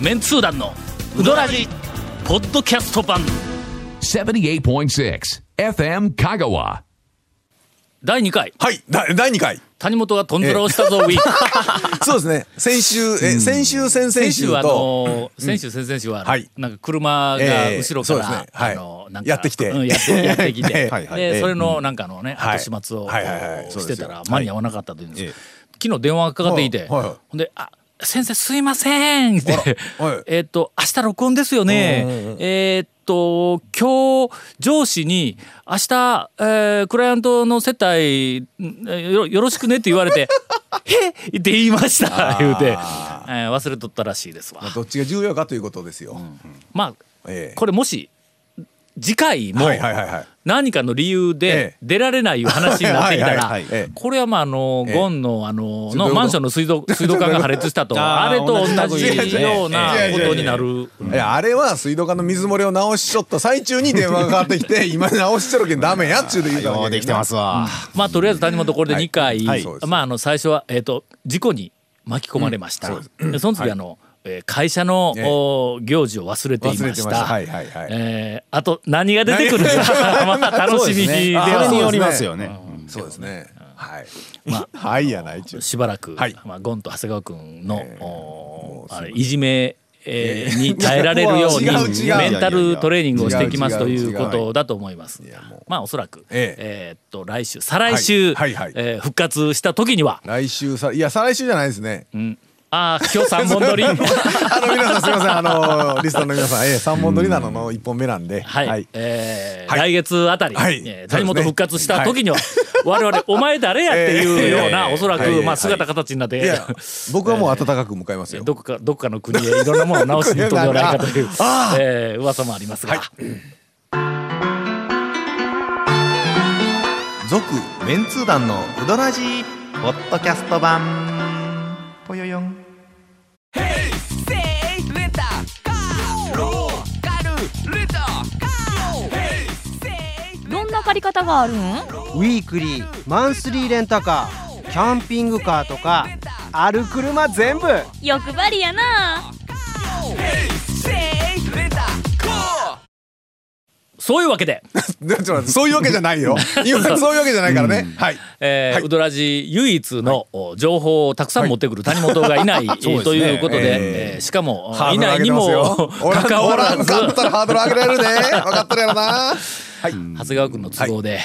メンツー団のウドラジポッドキャスト版。78.6 FM Kagawa. 第2回。はい、だ第2回。谷本がトンズラをしたぞウィーク そうですね。先週、え、先週、先々先週はあのー先週先々週は、はい。なんか車がええ。後ろから、そうですね。はい。あのーなんかやってきて。うんやってやってきて、はいはい。でそれのなんかあのね、はい。後始末を、はいはいはい。こうそうですよ。してたら間に合わなかったというんです、ええ。昨日電話がかかっていて、はいはい。ほんで「あ先生すいません」ってはい。えーっと明日録音ですよね、うんうんうんえーっと今日上司に明日、えークライアントの接待んよよろしくねって言われて「へっ!」って言いました言うて、えー忘れとったらしいですわ。どっちが重要かということですよ。まあええ。これもし次回も。何かの理由でええ。出られないいう話になってきたらこれはまああのええ。ゴンのあののマンションの水道 水道管が破裂したとあれと同同じじようなことになる。いや、あれは水道管の水漏れを直しちょっと最中に電話がかかってきて、今直しちょるけんダメやっちゅうで言うただけようできてますわ。まあとりあえず谷本これで2回、まああの最初はえっ、と事故に巻き込まれました。でその次あの、えー会社の、行事を忘れていました。はいはいはい。えーあと何が出てくるかまあ楽しみに。でそはれによりますよね。そうですね。はい。まあ はいやな。しばらく、はい。まあ、ゴンと長谷川君の、おあれいじめ、えーに耐えられるように メンタルトレーニングをしていきますということだと思います。やもう。まあおそらく、ええ。ーっと来週再来週、はいはい。はい。えー復活した時には、来週さ、いや、再来週じゃないですね。うん、ああ今日三本撮り。あの、皆さんすみません。あの、リスナーの皆さん、ええ、3本撮りなのの1本目なんで。はい、えーはい。来月あたり、はい。えー谷本復活した時には、我々お前誰やっていうような、えーおそらく、はい。まあ、姿形になって、僕はもう温かく迎えますよ。どこかどこかの国へいろんなものを直しに行っとるんではないかという 噂もありますが、続メンツー団のウドラジーポッドキャスト版。ぽよよん借り方があるん？ウィークリーマンスリーレンタカーキャンピングカーとかある車全部。欲張りやな。そういうわけで、そういうわけじゃないよ。今そういうわけじゃないからね。はい。えーはい。うどらじ唯一の、お情報をたくさん持ってくる谷本がいない、ということで、ええーしかもいないにも関わらずおらんかったらハードル上げられるね。分かってるやろな。はい。長谷川君の都合で、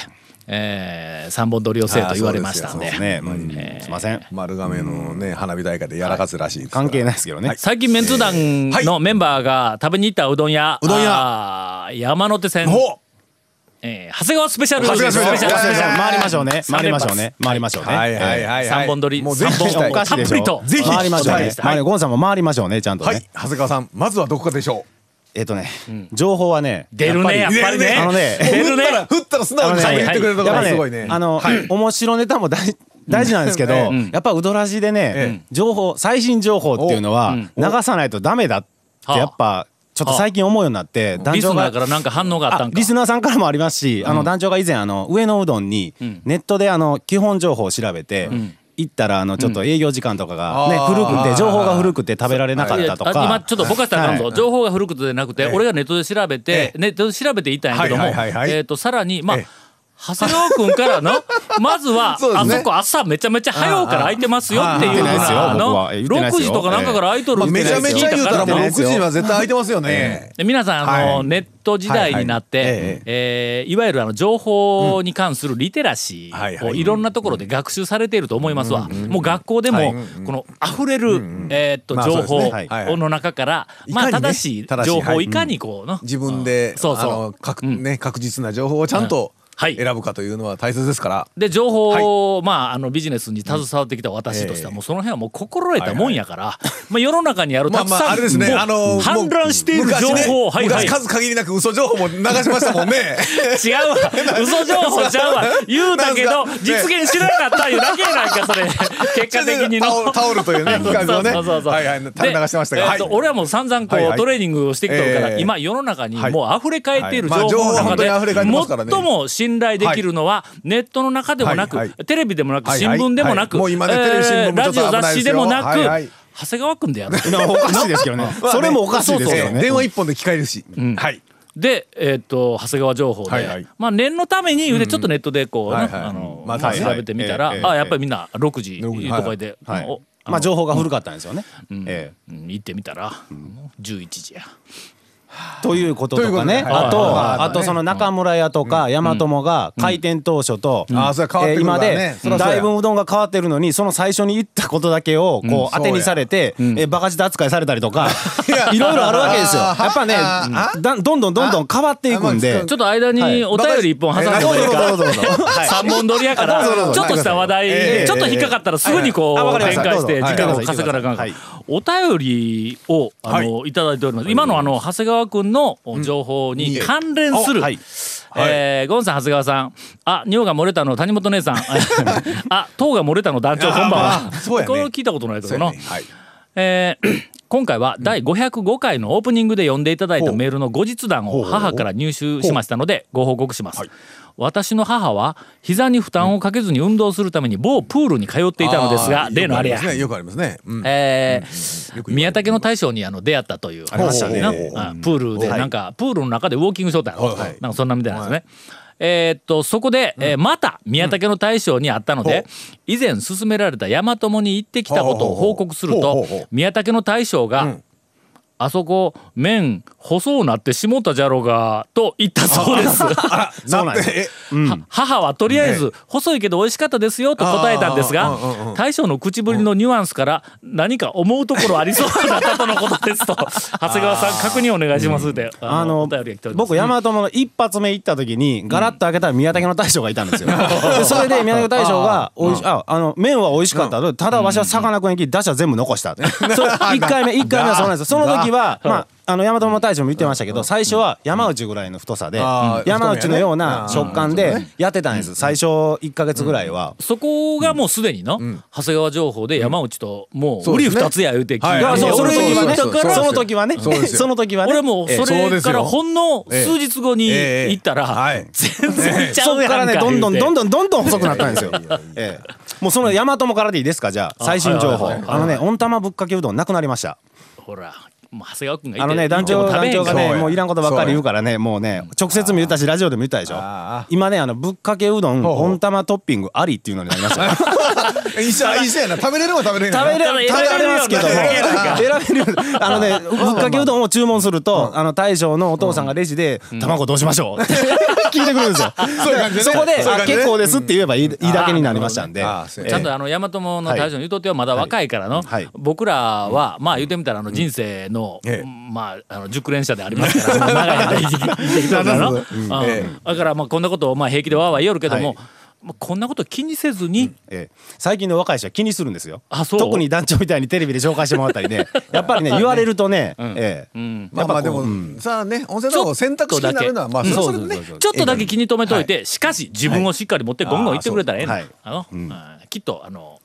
えー三本撮りをせえと言われましたんで。あーそうね、うん。すいません。丸亀のね、花火大会でやらかすらしいですから。関係ないですけどね。最近メンツー団のメンバーが食べに行ったうどん屋、うどん屋。山手線、ほえー長谷川スペシャル。長谷川スペシャル。スペシャル。回りましょうね。回りましょうね。回りましょうね。はい。はい。はい。はい。三本撮り。もうぜひおかしいでしょ。たっぷりとぜひ。回りましょうね。ゴンさんも回りましょうね、ちゃんとはい。ね。。長谷川さん、まずはどこかでしょえっとね、情報はね、出るねやっぱり。ね。あのねう。出るね。振ったら、振ったら素直に喋ってくれるところすごいね。あの、面白ネタも大大事なんですけど、うん。やっぱウドラジでね、え情報最新情報っていうのはうん。流さないとダメだってやっぱちょっと最近思うようになって団長がリスナーからなんか反応があったんか。あリスナーさんからもありますし、あの団長が以前あの上野うどんにネットであの基本情報を調べて、行ったらあのちょっと営業時間とかがね、うん古くて情報が古くて食べられなかったとい。やあ今か。ちょっとぼかしたらあかんぞ、はい情報が古くてじゃなくて、俺がネットで調べて、ええ。ネットで調べていったんやけども、えっ、とさらにまあ、ええ長谷川君からの まずはそうですね。あそこ朝めちゃめちゃ早うから空いてますよっていうふう言ってないですよなの僕は。言ってないです6よ時とかなんかから空いとるまあってめちゃめちゃ言うたらもう6時には絶対空いてますよね。で皆さんあの、はい。ネット時代になって、はいはい。ええ。ーいわゆるあの情報に関するリテラシーをはいはい。いろんなところで学習されていると思いますわ。もう学校でも、はい。この溢れる、えーっとまあそう情報ですね。はいはいの中から、まあいかにね正しい正しい情報をはい。いかにこうの、自分で、そうそう。あの確ね、確実な情報をちゃんとはい選ぶかというのは大切ですから。で情報を、まああのビジネスに携わってきた私としては、ええ。もうその辺はもう心得たもんやから、まあ世の中にあるたくさん、ああれですね、もうあの氾濫している情報、昔ねはいはい。昔数限りなく嘘情報も流しましたもんね。違うわ。嘘情報ちゃうわ。言うたけど実現しなかったいうだけやないかそれ。結果的にの。タオルタオルというね企画をねそうそう。そうはいはい。垂れ流してましたがはい。俺はもう散々こう、トレーニングをしてきてるから、ええ。今世の中にはい。もう溢れ返っている情報の中で、最も信頼できるのは、ネットの中でもなく、テレビでもなく新聞でもなく、ラジオ雑誌でもなく、長谷川君でやるなおかしいですけどね。それもおかしいですけどね。電話一本で聞かれるし。はい。で、えー、と長谷川情報で、まあ、念のために、でちょっとネットでこう、あの調べてみたら、あやっぱりみんな6時6時いうところで、まあ情報が古かったんですよね。うん。えうん。行ってみたら、11時や。ということとかね。あとはい。あとその中村屋とか大和もが開店当初と今からね。でだいぶうどんが変わってるのにその最初に言ったことだけをこう当てにされてえバカ舌扱いされたりとか いろいろあるわけですよ。やっぱねどんどんどんどん変わっていくんで。ちょっと間にお便り一本挟んでもいいか、どうぞどうぞどうぞ三本撮りやからちょっとした話題、ええちょっと引っかかったらすぐにこう、展開して時間をはい稼がなあか。お便りをあの、い、ただいております。今のあの長谷川君の情報に関連する、はい。えーゴンさん長谷川さん。あ尿が漏れたの谷本姉さん。あ糖が漏れたの団長こんばんあはね。これを聞いたことないけどな、そうやね。はい。えー今回は第505回のオープニングで読んでいただいたメールの後日談を母から入手しましたのでご報告します。私の母は膝に負担をかけずに運動するために某プールに通っていたのですが例のあれや。よくありますね。宮武の大将にあの出会ったという話でな。ほうほうほうあプールでなんかプールの中でウォーキングしとった。なんかそんなみたいなんですね。えーっとそこで、えーまた宮武の大将に会ったので、以前勧められた大和友に行ってきたことを報告すると宮武の大将が、あそこ麺細うなってしもたじゃろがと言ったそうです。そうなんです。えは母はとりあえず細いけど美味しかったですよと答えたんですが大将の口ぶりのニュアンスから何か思うところありそうだったとのことですと 長谷川さん確認お願いしますってあの僕大和の一発目行った時にガラッと開けたら宮武の大将がいたんですよ。で それで宮武の大将が「おいしああの麺は美味しかった」ただわしはさかなクンに行き出汁は全部残した」一回目一回目はそうなんですよ。その時はまああの大和の大将も言ってましたけど最初は山内ぐらいの太さで山内のような食感でやってたんです。最初1か月ぐらいは。そこがもうすでにの長谷川情報で山内ともう売り二つや言うて聞いてはい。いやその時はね。その時はね。俺もうそれからほんの数日後にええ。行ったらはい。全然ちゃそうっやんか。からねどんどんどんどんどんどん細くなったんですよ。ええ。もうその大和もからでいいですか？じゃあ最新情報。あのね温玉ぶっかけうどんなくなりました。ほらもう長谷川君がいてあのね団長団長がねもういらんことばっかり言うからねもうね直接も言ったしラジオでも言ったでしょ。あ今ねあのぶっかけうどん温玉トッピングありっていうのになりましたよ一緒一緒やな食べれるも食べれへん食べれ食べれ食べられますけど選べるあのねぶっかけうどんを注文するとあの大将のお父さんがレジで「卵どうしましょう?」って聞いてくるんですよ。そういう感じでね。そこで「あそういう感じでね結構です」って言えばいいいいだけになりましたんで。ちゃんとあの大和友の大将の言うとってはまだ若いからの、はい。僕らはまあ言ってみたらあの人生の、ええ。まああの熟練者でありますから長い間生きて生きただからまあこんなことをまあ平気でわーわー言おるけども、まあ、こんなこと気にせずに、ええ。最近の若い人は気にするんですよ。あそう。特に団長みたいにテレビで紹介してもらったりね。やっぱりね言われるとね、ええ。うん。まあまあでもさあね温泉卵を選択肢になるのはまあそね。ちょっとだけ気に留めといて、しかし自分をしっかり持ってゴンゴン言ってくれたらええの、はいあの、うんきっとあの、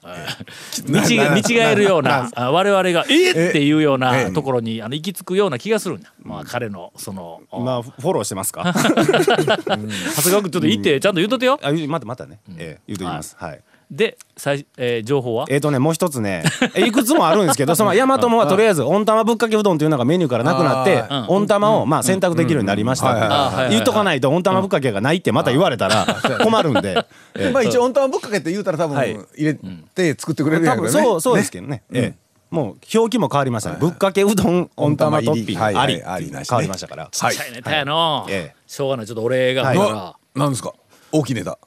見違え見違 えるようなあ我々が「えっ!」っていうようなところにあの行き着くような気がするんだ、まあ、彼のその、まあフォローしてますか？長谷川君ちょっと言ってちゃんと言うとってよ。あ言うまたまたね、ええ言うときます。はいで最、えー情報は？えーとねもう一つねえいくつもあるんですけど その大和もはとりあえず温玉ぶっかけうどんというのがメニューからなくなって温玉をまあ選択できるようになりました。言っとかないと温玉ぶっかけがないってまた言われたら困るんで。ええまあ一応温玉ぶっかけって言うたら多分はい。入れて作ってくれるや多ろね。分そうそうですけどね。ええもう表記も変わりましたねぶっかけうどん温玉トッピングはいはいあり変わりましたから。ちっちゃいネタやの、ええ。しょうがないちょっと俺があるから、あなんですか？大きいネタ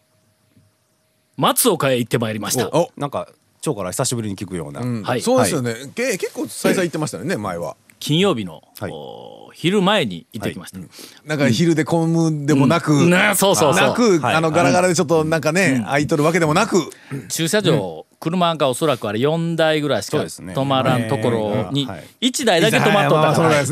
松岡へ行ってまいりました。おなんか腸から久しぶりに聞くような、うん。はい。そうですよね。け結構再々言ってましたよね前は。金曜日の、はい。お昼前に行ってきました。なんか昼で混むでもなくねそうそうそう。なくはい。あのガラガラでちょっとなんかね空いとるわけでもなく。駐車場、車がおそらくあれ4台ぐらいしか止まらんところにはい。1台だけ止まっとったから。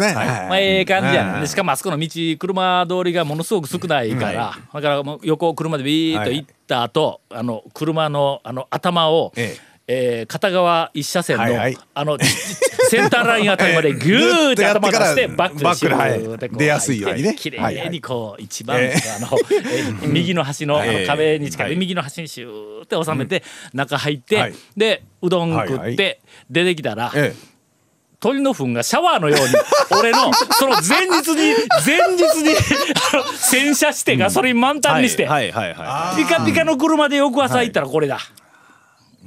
まあええ感じやはい。ねでしかもあそこの道車通りがものすごく少ないからだからもう横を車でビーッと行った後あの車のあの頭をえええー片側一車線の、はいはい。あの センターラインあたりまでギューって頭出してバックでシューってこう出やすいようにね。綺麗にこう一番、えあの、えー右の端のあのええ壁に近い、はい。右の端にシューって収めて、中入って、はい。でうどん食って、はいはい。出てきたら、え鳥の糞がシャワーのように 俺のその前日に前日に洗車してガソリン満タンにして、ピカピカの車で翌朝行ったらこれだ、え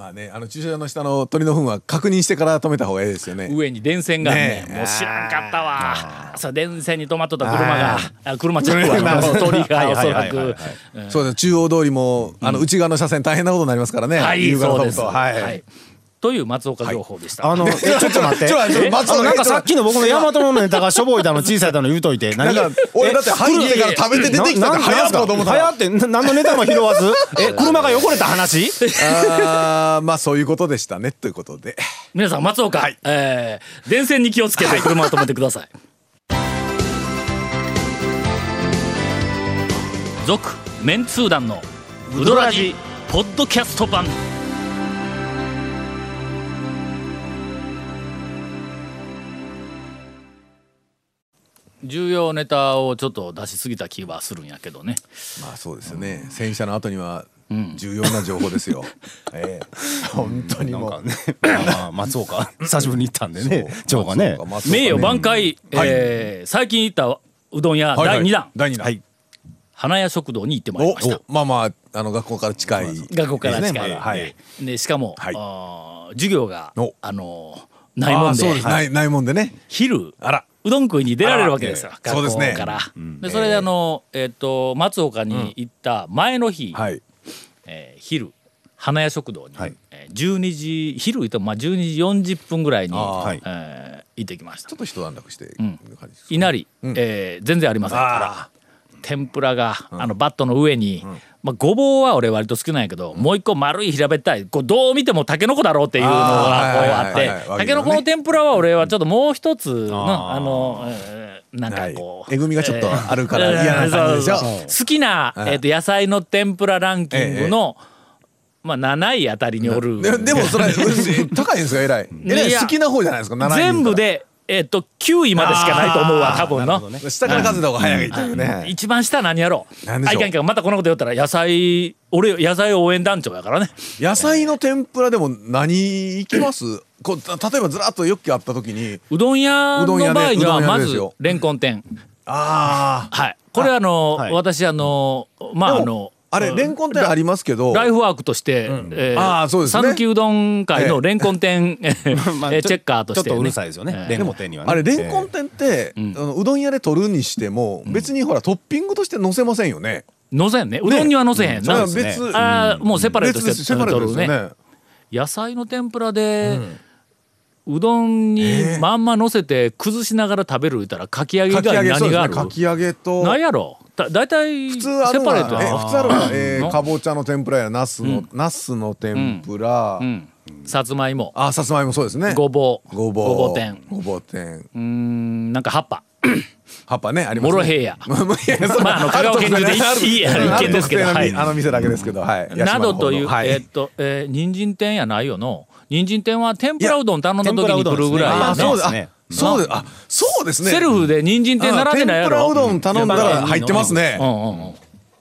まあねあの駐車場の下の鳥の糞は確認してから止めた方がいいですよね。上に電線がねえもう知らんかったわ。そう電線に止まっとった車があ車ちゃうわ鳥がおそらく。そうです中央通りもあの内側の車線大変なことになりますからね。はいそうです、はいという松岡情報でした、いあのえちょっと待って。ちょっと待って。なんかさっきの僕の大和のネタがしょぼいだの小さいだの言うといて。何だから俺だって入ってから食べて出てきたか？ら早っと思った。ら早ってな何のネタも拾わず？え 車が汚れた話？あーまあそういうことでしたねということで。皆さん松岡、えー電線に気をつけて車を止めてください。続、メンツー団のウドラジポッドキャスト版重要ネタをちょっと出しすぎた気はするんやけどね。まあそうですよね。洗車の後には重要な情報ですよ。ええ。本当にもう。まあ松岡 久しぶりに行ったんでね長がね。名誉挽回、えー最近行ったうどん屋はいはい。第2弾、第二弾。はい。花屋食堂に行ってまいりました。おまあまああの学校から近い学校から近い、ねはい。でしかも、はい。授業がお。あのないもんで。あーそうです。ないないもんでね。昼。あらうどん食いに出られるわけですよ。学校そうですね。から。でそれであの、えっと松岡に行った前の日、はい。えー昼花屋食堂に、はい。えー12時昼言うとまあ12時40分ぐらいに、はいえー行ってきました。ちょっと一段落してん。感じですか稲荷、えー全然ありません。あ天ぷらが、あのバットの上に、まあ、ごぼうは俺割と好きなんやけど、もう一個丸い平べったいこうどう見てもたけのこだろうっていうのがこうあってたけのこの天ぷらは俺はちょっともう一つのあの、えーなんかこう、はい。えぐみがちょっとあるから嫌な感じでしょ好きな、えー、と野菜の天ぷらランキングの、まあ、7位あたりにおる。ででもそれ高いんですか？えらいえらい好きな方じゃないですか？7位全部で、えー、と9位までしかないと思うわ多分の。下から数えた方が早いというね。一番下何やろ？う何でしょう？あいかんまたこんなこと言ったら野菜俺野菜応援団長やからね。野菜の天ぷらでも何いきます？こ例えばずらっとよくあった時にうどん屋の場合にはまずレンコン店。ああはい。これあのはい。私あのまああのあれレンコン店ありますけど。ライフワークとして、えあーそうですね。讃岐うどん界のレンコン店、えまあーチェッカーとして、ね、ちょっとうるさいですよね。レンコン店にはね。あれレンコン店って、うどん屋で取るにしても、別にほらトッピングとして乗せませんよね。のせんね。うどんにはのせへん。な、それは別、あーもうセパレート別してですセパレート取るね。ですよね。野菜の天ぷらで、うどんにまんま乗せて崩しながら食べる言ったらかき揚げ以かき揚外。何があるかき揚げと。何やろだだいたい普通あるのは普通あるのは、えの？ー、かぼちゃの天ぷらやナスの、ナスの天ぷら、うん。さつまいも。あさつまいもそうですね。ごぼう。ごぼう。ごぼう天。ごぼう天。うーんなんか葉っぱ。葉っぱねありますね。モロヘイヤまあああの香川県中でいあるい一軒ですけどあのはい。あの店だけですけど、はい。などという、えーっと、えー、人参店やないよの。人参店は天ぷらうどん頼んだ時に来るぐらいあやねそうであそうですね。セルフで人参店並んでないやろ？あ天ぷらうどん頼んだら入ってますね。うんうん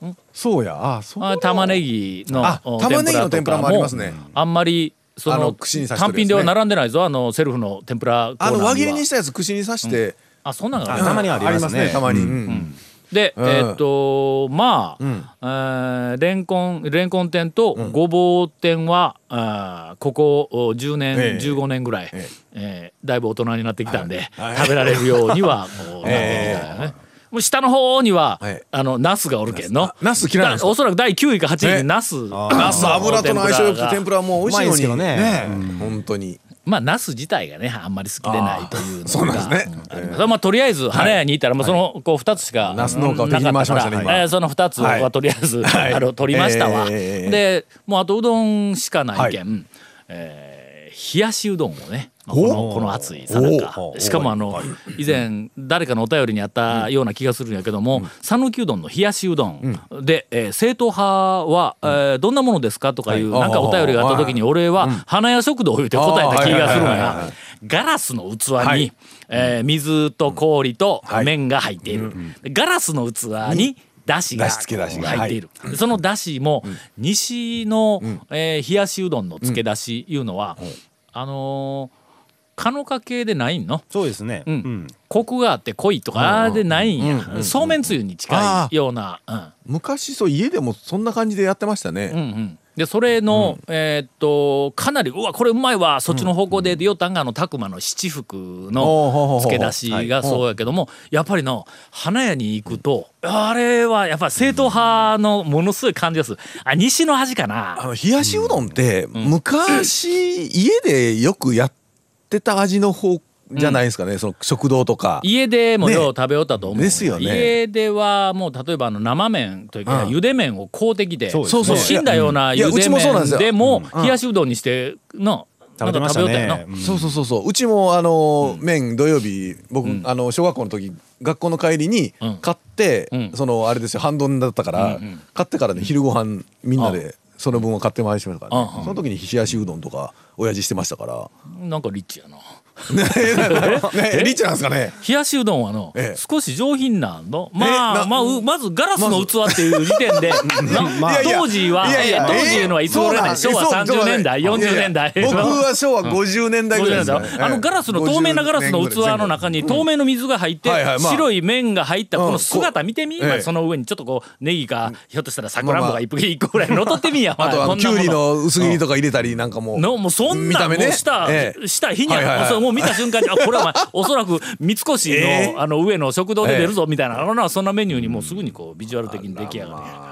うん。そうや。あそう。あ玉ねぎの玉ねぎの天ぷらもありますね。あんまりその単品では並んでないぞ。あのセルフの天ぷらあの輪切りにしたやつ串に刺して、あそんなん。があるあたまにはありますねたまに、うんで、うん。えーっとまあ、ん。えーレンコンレンコン店とごぼう店は、あーここお10年、ええ。15年ぐらい、ええ。ーだいぶ大人になってきたんで、はい。食べられるようには こうなってきたよね。もう下の方には、はい。あのナスがおるけんの。あナス嫌いなんですおそらく第9位か8位えにナス。ナス油との相性よくて天ぷらはもう美味しいのに。うまいですけどね。本当にまあナス自体がねあんまり好きでないというのがそうなんですね。うんまあとりあえず花屋にいたらもうそのこう2つしかナス農家を敵に回しましたね今。えーその2つははい。とりあえず はい。あの取りましたわ。えーでもうあとうどんしかないけんえー冷やしうどんをねこのこの暑いさなか。しかもあの以前誰かのお便りにあったような気がするんやけども讃岐うどんの冷やしうどんでえー正統派はえーどんなものですかとかいうはい。なんかお便りがあった時に俺は花屋食堂を言うて答えた気がするんやガラスの器にはい。えー水と氷とはい。麺が入っている。でガラスの器にだしが入っている。でそのだしも西のえー冷やしうどんの漬けだしいうのはあのーかのか系でないんの？そうですね。ううん。ん。コクがあって濃いとかでないんや。そうめんつゆに近いような。うん。昔そう家でもそんな感じでやってましたね、うんうん。でそれの、えーっとかなりうわこれうまいわそっちの方向でよったんがあの拓磨の七福のほう漬け出しがそうやけどもやっぱりの花屋に行くとあれはやっぱり正統派のものすごい感じがする。あ西の味かあなの冷やしうどんって昔家でよくやってた味の方じゃないですかね、その食堂とか。家でもようね。食べよったと思う、ですよね。家ではもう例えばあの生麺というか、うん。茹で麺を買うてきてそうですね。もう死んだような茹で麺でも冷やしうどんにしての食べてました。ね。うんそうそうそうそう。うちもあの、麺土曜日僕、あの小学校の時学校の帰りにうん。買って、うん。そのあれですよ半ドンだったから、うんうん。買ってからね昼ご飯みんなでその分を買ってまいりましたからね、その時に冷やしうどんとか親父してましたから。なんかリッチやな。ねね リッチなんですかね。冷やしうどんはの、ええ。少し上品なんの？まえあなまあうまずガラスの器っていう時点で、当時は当時いうのはいつ頃やねん昭和30年代40年代僕は昭和50年代ぐらいですあのガラスの透明なガラスの器の中に透明の水が入って白い麺が入ったこうん。の姿見てみ、その上にちょっとこうネギかひょっとしたらさくらんぼが一個ぐらいのっとってみやあときゅうりの。薄切りとかか入れたりなんかもうのもうそんなもうした、ええ。した日にはいはいはい。それもう見た瞬間にあこれは おそらく三越の,、ええあの上の食堂で出るぞみたいな、あのそんなメニューにもうすぐにこうビジュアル的に出来上がる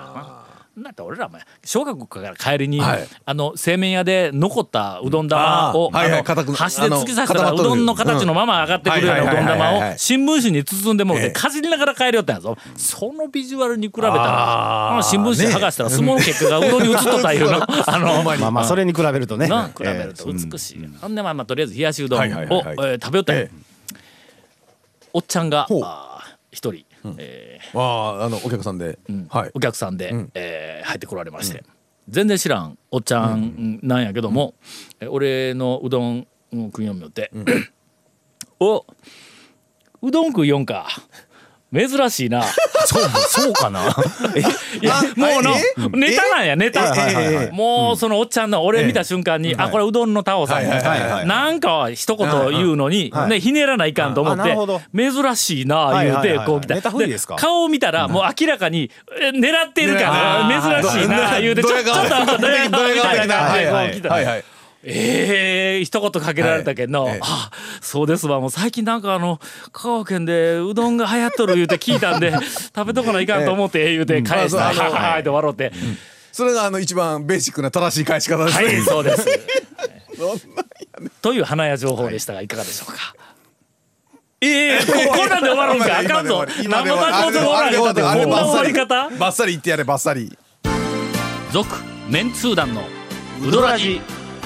な。だって俺らお前小学校から帰りに、はい。あの製麺屋で残ったうどん玉を、あー。はいはいで突き刺したらう。どんの形のまま上がってくるようなうどん玉を新聞紙に包んでもらってええかじりながら帰りよったんやぞそのビジュアルに比べたら新聞紙剥がしたら相撲の結果がうどんに映っとったいうのあのまあまあそれに比べるとね。な比べると美しい、ほんでまあまあとりあえず冷やしうどんを、食べよったんおっちゃんがほうえあああのお客さんで、ーはい。お客さんで、ん。えー入ってこられまして、全然知らんおっちゃんなんやけども、え俺のうどん食いよんみよって「おうどん食いよんか珍しいな」そうそうかな？いやもうのえネタなんやネタ、もうそのおっちゃんの俺見た瞬間に、あこれうどんのタオさん。やなんか一言言うのに、はいね、ひねらないかんと思って珍しいな言うてこう来た。顔を見たらもう明らかにえ狙ってるから珍しいな言うてちょっとあドヤ顔みたいな感じでこう来たええ一言かけられたけど、はい。ええあそうですわ。もう最近なんかあの香川県でうどんが流行っとる言うて聞いたんで 食べとかないかんと思って言うて返した、はははって笑って、それがあの一番ベーシックな正しい返し方ですね、はいそうです。という花屋情報でしたがいかがでしょうか、ええ ここんなんで終わるんか。あかんぞ。今で終わ生る今で終わるバコで終わるんかっこんな終わりバ方バッサリ。言ってやれバッサリ。続メンツー団のウドラジ